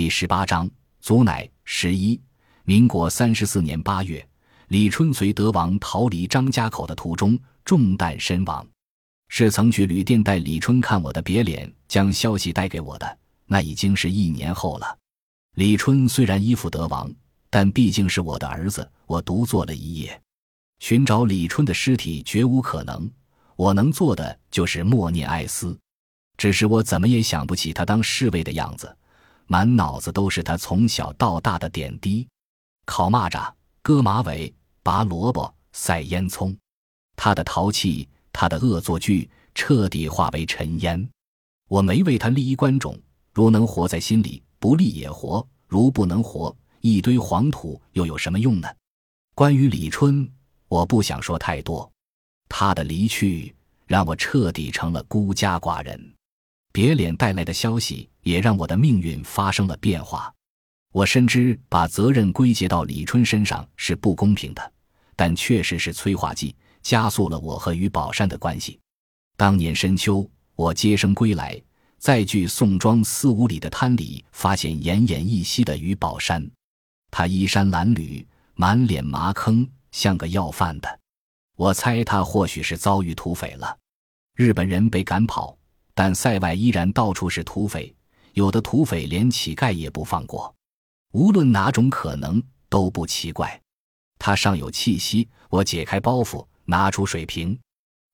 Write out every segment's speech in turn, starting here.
第十八章，祖乃十一。民国三十四年八月，李春随德王逃离张家口的途中中弹身亡。是曾去旅店带李春看我的别脸，将消息带给我的。那已经是一年后了。李春虽然依附德王，但毕竟是我的儿子，我独坐了一夜，寻找李春的尸体绝无可能。我能做的就是默念哀思。只是我怎么也想不起他当侍卫的样子。满脑子都是他从小到大的点滴：烤蚂蚱、割马尾、拔萝卜、赛烟囱。他的淘气，他的恶作剧，彻底化为尘烟。我没为他立一关冢，如能活在心里，不立也活；如不能活，一堆黄土又有什么用呢？关于李春，我不想说太多。他的离去，让我彻底成了孤家寡人。别脸带来的消息也让我的命运发生了变化。我深知把责任归结到李春身上是不公平的，但确实是催化剂，加速了我和于宝山的关系。当年深秋，我接生归来，在距宋庄四五里的滩里，发现奄奄一息的于宝山。他衣衫褴褛，满脸麻坑，像个要饭的。我猜他或许是遭遇土匪了。日本人被赶跑。但塞外依然到处是土匪，有的土匪连乞丐也不放过。无论哪种可能都不奇怪。他尚有气息，我解开包袱，拿出水瓶，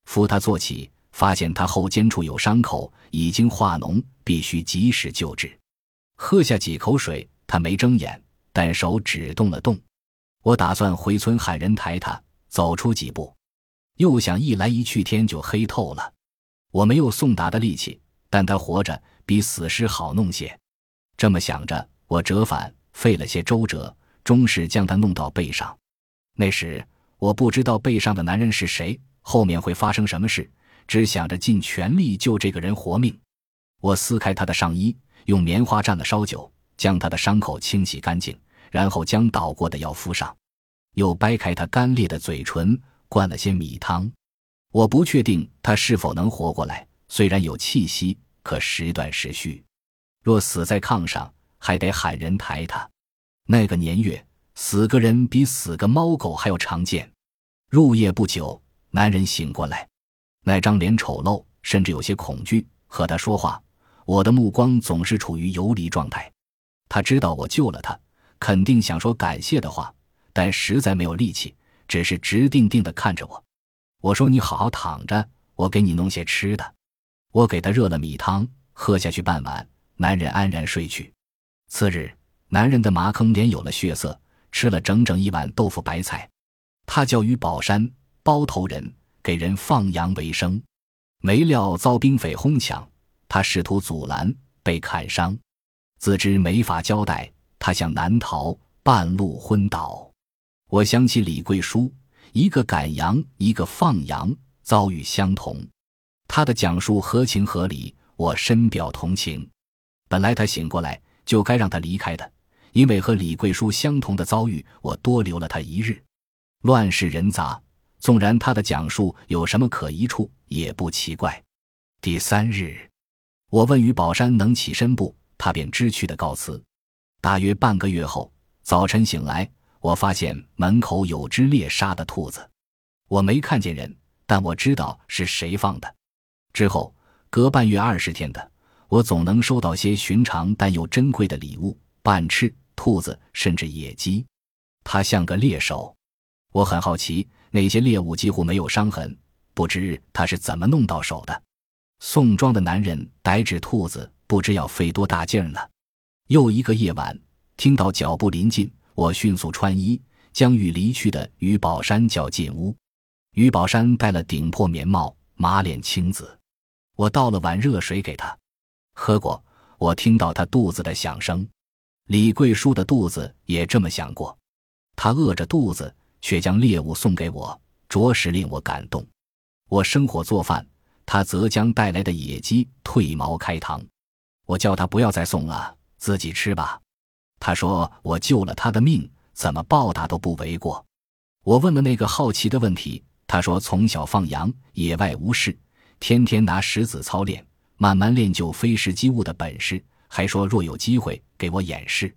扶他坐起，发现他后肩处有伤口，已经化脓，必须及时救治。喝下几口水，他没睁眼，但手指动了动。我打算回村喊人抬他，走出几步，又想一来一去，天就黑透了。我没有送达的力气，但他活着比死尸好弄些。这么想着，我折返，费了些周折，终是将他弄到背上。那时我不知道背上的男人是谁，后面会发生什么事，只想着尽全力救这个人活命。我撕开他的上衣，用棉花蘸了烧酒，将他的伤口清洗干净，然后将倒过的药敷上，又掰开他干裂的嘴唇，灌了些米汤。我不确定他是否能活过来，虽然有气息，可时断时续。若死在炕上，还得喊人抬他。那个年月，死个人比死个猫狗还要常见。入夜不久，男人醒过来，那张脸丑陋，甚至有些恐惧。和他说话，我的目光总是处于游离状态。他知道我救了他，肯定想说感谢的话，但实在没有力气，只是直定定地看着我。我说：“你好好躺着，我给你弄些吃的。”我给他热了米汤，喝下去半碗，男人安然睡去。次日，男人的麻坑脸有了血色，吃了整整一碗豆腐白菜。他叫于宝山，包头人，给人放羊为生。没料遭兵匪哄抢，他试图阻拦，被砍伤，自知没法交代，他向南逃，半路昏倒。我想起李贵书。一个赶羊，一个放羊，遭遇相同。他的讲述合情合理，我深表同情。本来他醒过来就该让他离开的，因为和李贵书相同的遭遇，我多留了他一日。乱世人杂，纵然他的讲述有什么可疑处，也不奇怪。第三日，我问于宝山能起身不，他便知趣的告辞。大约半个月后，早晨醒来。我发现门口有只猎杀的兔子，我没看见人，但我知道是谁放的。之后隔半月二十天的，我总能收到些寻常但又珍贵的礼物：半翅、兔子，甚至野鸡。他像个猎手，我很好奇，那些猎物几乎没有伤痕，不知他是怎么弄到手的。宋庄的男人逮只兔子，不知要费多大劲儿呢。又一个夜晚，听到脚步临近。我迅速穿衣，将欲离去的于宝山叫进屋。于宝山戴了顶破棉帽，马脸青紫。我倒了碗热水给他喝过。我听到他肚子的响声，李桂叔的肚子也这么响过。他饿着肚子，却将猎物送给我，着实令我感动。我生火做饭，他则将带来的野鸡褪毛开膛。我叫他不要再送了，自己吃吧。他说：“我救了他的命，怎么报答都不为过。”我问了那个好奇的问题，他说：“从小放羊，野外无事，天天拿石子操练，慢慢练就飞石击物的本事。还说若有机会，给我演示。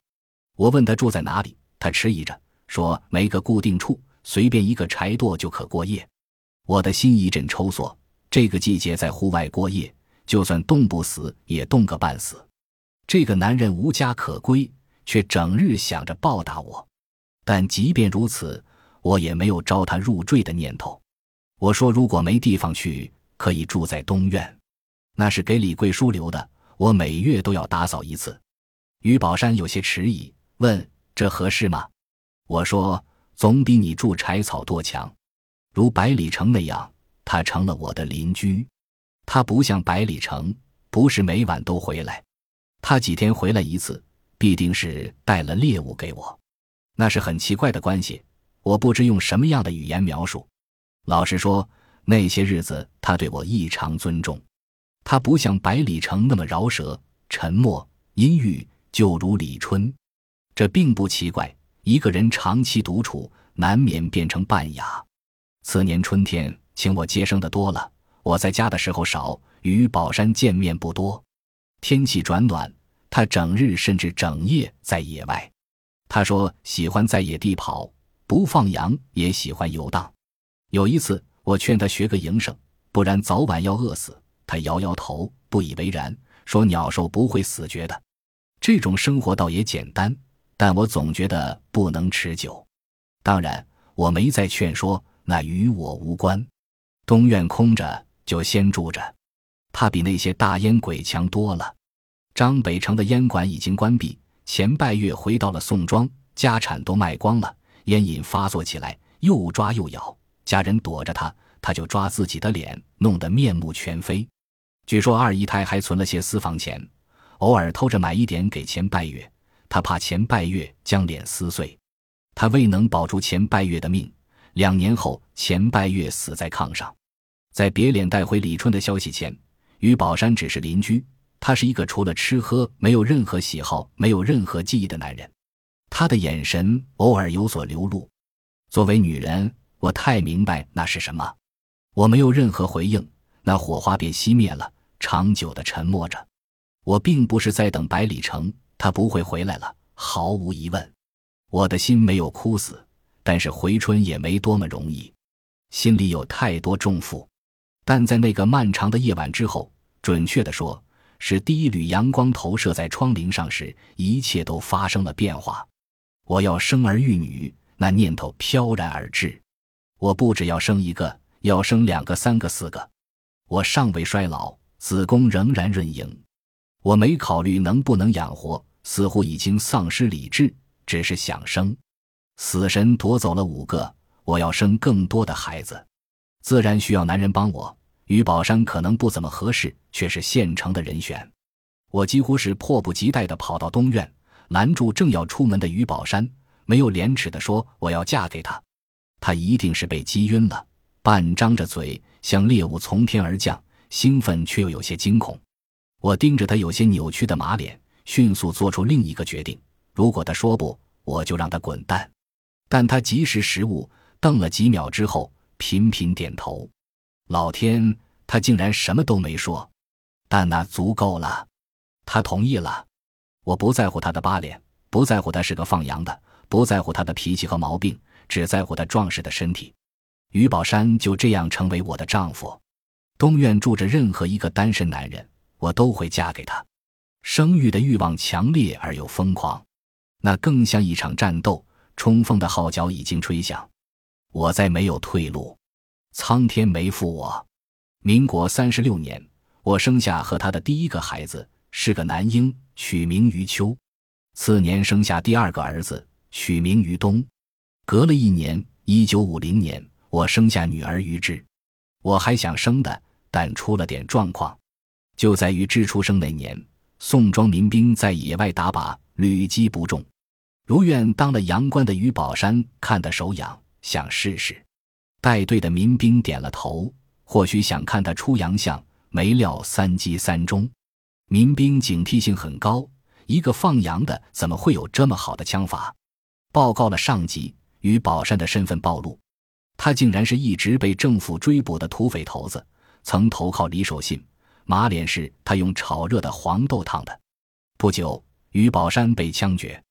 我问他住在哪里，他迟疑着说没个固定处，随便一个柴垛就可过夜。我的心一阵抽缩。这个季节在户外过夜，就算冻不死也冻个半死。这个男人无家可归，却整日想着报答我。但即便如此，我也没有招他入赘的念头。我说，如果没地方去，可以住在东院，那是给李贵书留的，我每月都要打扫一次。于宝山有些迟疑，问：“这合适吗？”我说：“总比你住柴草垛强。如百里城那样，他成了我的邻居。他不像百里城，不是每晚都回来，他几天回来一次，必定是带了猎物给我。那是很奇怪的关系，我不知用什么样的语言描述。老实说，那些日子他对我异常尊重。他不像百里城那么饶舌、沉默、阴郁，就如李春。这并不奇怪，一个人长期独处，难免变成半哑。次年春天，请我接生的多了，我在家的时候少，与宝山见面不多。天气转暖，他整日甚至整夜在野外。他说喜欢在野地跑，不放羊也喜欢游荡。有一次，我劝他学个营生，不然早晚要饿死。他摇摇头，不以为然，说：“鸟兽不会死绝的，这种生活倒也简单，但我总觉得不能持久。”当然，我没再劝说，那与我无关。东院空着，就先住着。他比那些大烟鬼强多了。张北城的烟馆已经关闭，前半月回到了宋庄，家产都卖光了，烟瘾发作起来，又抓又咬。家人躲着他，他就抓自己的脸，弄得面目全非。据说二姨太还存了些私房钱，偶尔偷着买一点给钱拜月。他怕钱拜月将脸撕碎，他未能保住钱拜月的命。两年后，钱拜月死在炕上。在别脸带回李春的消息前，于宝山只是邻居。他是一个除了吃喝没有任何喜好、没有任何记忆的男人。他的眼神偶尔有所流露。作为女人。我太明白那是什么，我没有任何回应，那火花便熄灭了，长久的沉默着。我并不是在等百里城，他不会回来了，毫无疑问。我的心没有枯死，但是回春也没多么容易，心里有太多重负。但在那个漫长的夜晚之后，准确的说，是第一缕阳光投射在窗棂上时，一切都发生了变化。我要生儿育女，那念头飘然而至。我不只要生一个，要生两个、三个、四个。我尚未衰老，子宫仍然润盈。我没考虑能不能养活，似乎已经丧失理智，只是想生。死神夺走了五个，我要生更多的孩子，自然需要男人帮我。于宝山可能不怎么合适，却是现成的人选。我几乎是迫不及待地跑到东院，拦住正要出门的于宝山，没有廉耻地说：“我要嫁给他。”他一定是被击晕了，半张着嘴，像猎物从天而降，兴奋却又有些惊恐。我盯着他有些扭曲的马脸，迅速做出另一个决定：如果他说不，我就让他滚蛋。但他及时识物，瞪了几秒之后，频频点头。老天，他竟然什么都没说，但那足够了。他同意了。我不在乎他的八脸，不在乎他是个放羊的，不在乎他的脾气和毛病。只在乎他壮实的身体，于宝山就这样成为我的丈夫。东院住着任何一个单身男人，我都会嫁给他。生育的欲望强烈而又疯狂，那更像一场战斗。冲锋的号角已经吹响，我再没有退路。苍天没负我。民国三十六年，我生下和他的第一个孩子，是个男婴，取名于秋。次年生下第二个儿子，取名于冬。隔了一年，一九五零年，我生下女儿于志。我还想生的，但出了点状况。就在于志出生那年，宋庄民兵在野外打靶，屡击不中。如愿当了阳关的于宝山看得手痒，想试试。带队的民兵点了头，或许想看他出洋相，没料三击三中。民兵警惕性很高，一个放羊的怎么会有这么好的枪法？报告了上级。于宝山的身份暴露，他竟然是一直被政府追捕的土匪头子，曾投靠李守信。马脸是他用炒热的黄豆烫的。不久，于宝山被枪决，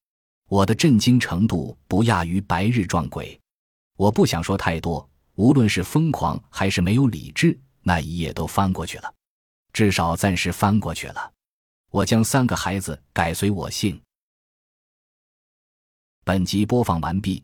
我的震惊程度不亚于白日撞鬼。我不想说太多，无论是疯狂还是没有理智，那一夜都翻过去了，至少暂时翻过去了。我将三个孩子改随我姓。本集播放完毕，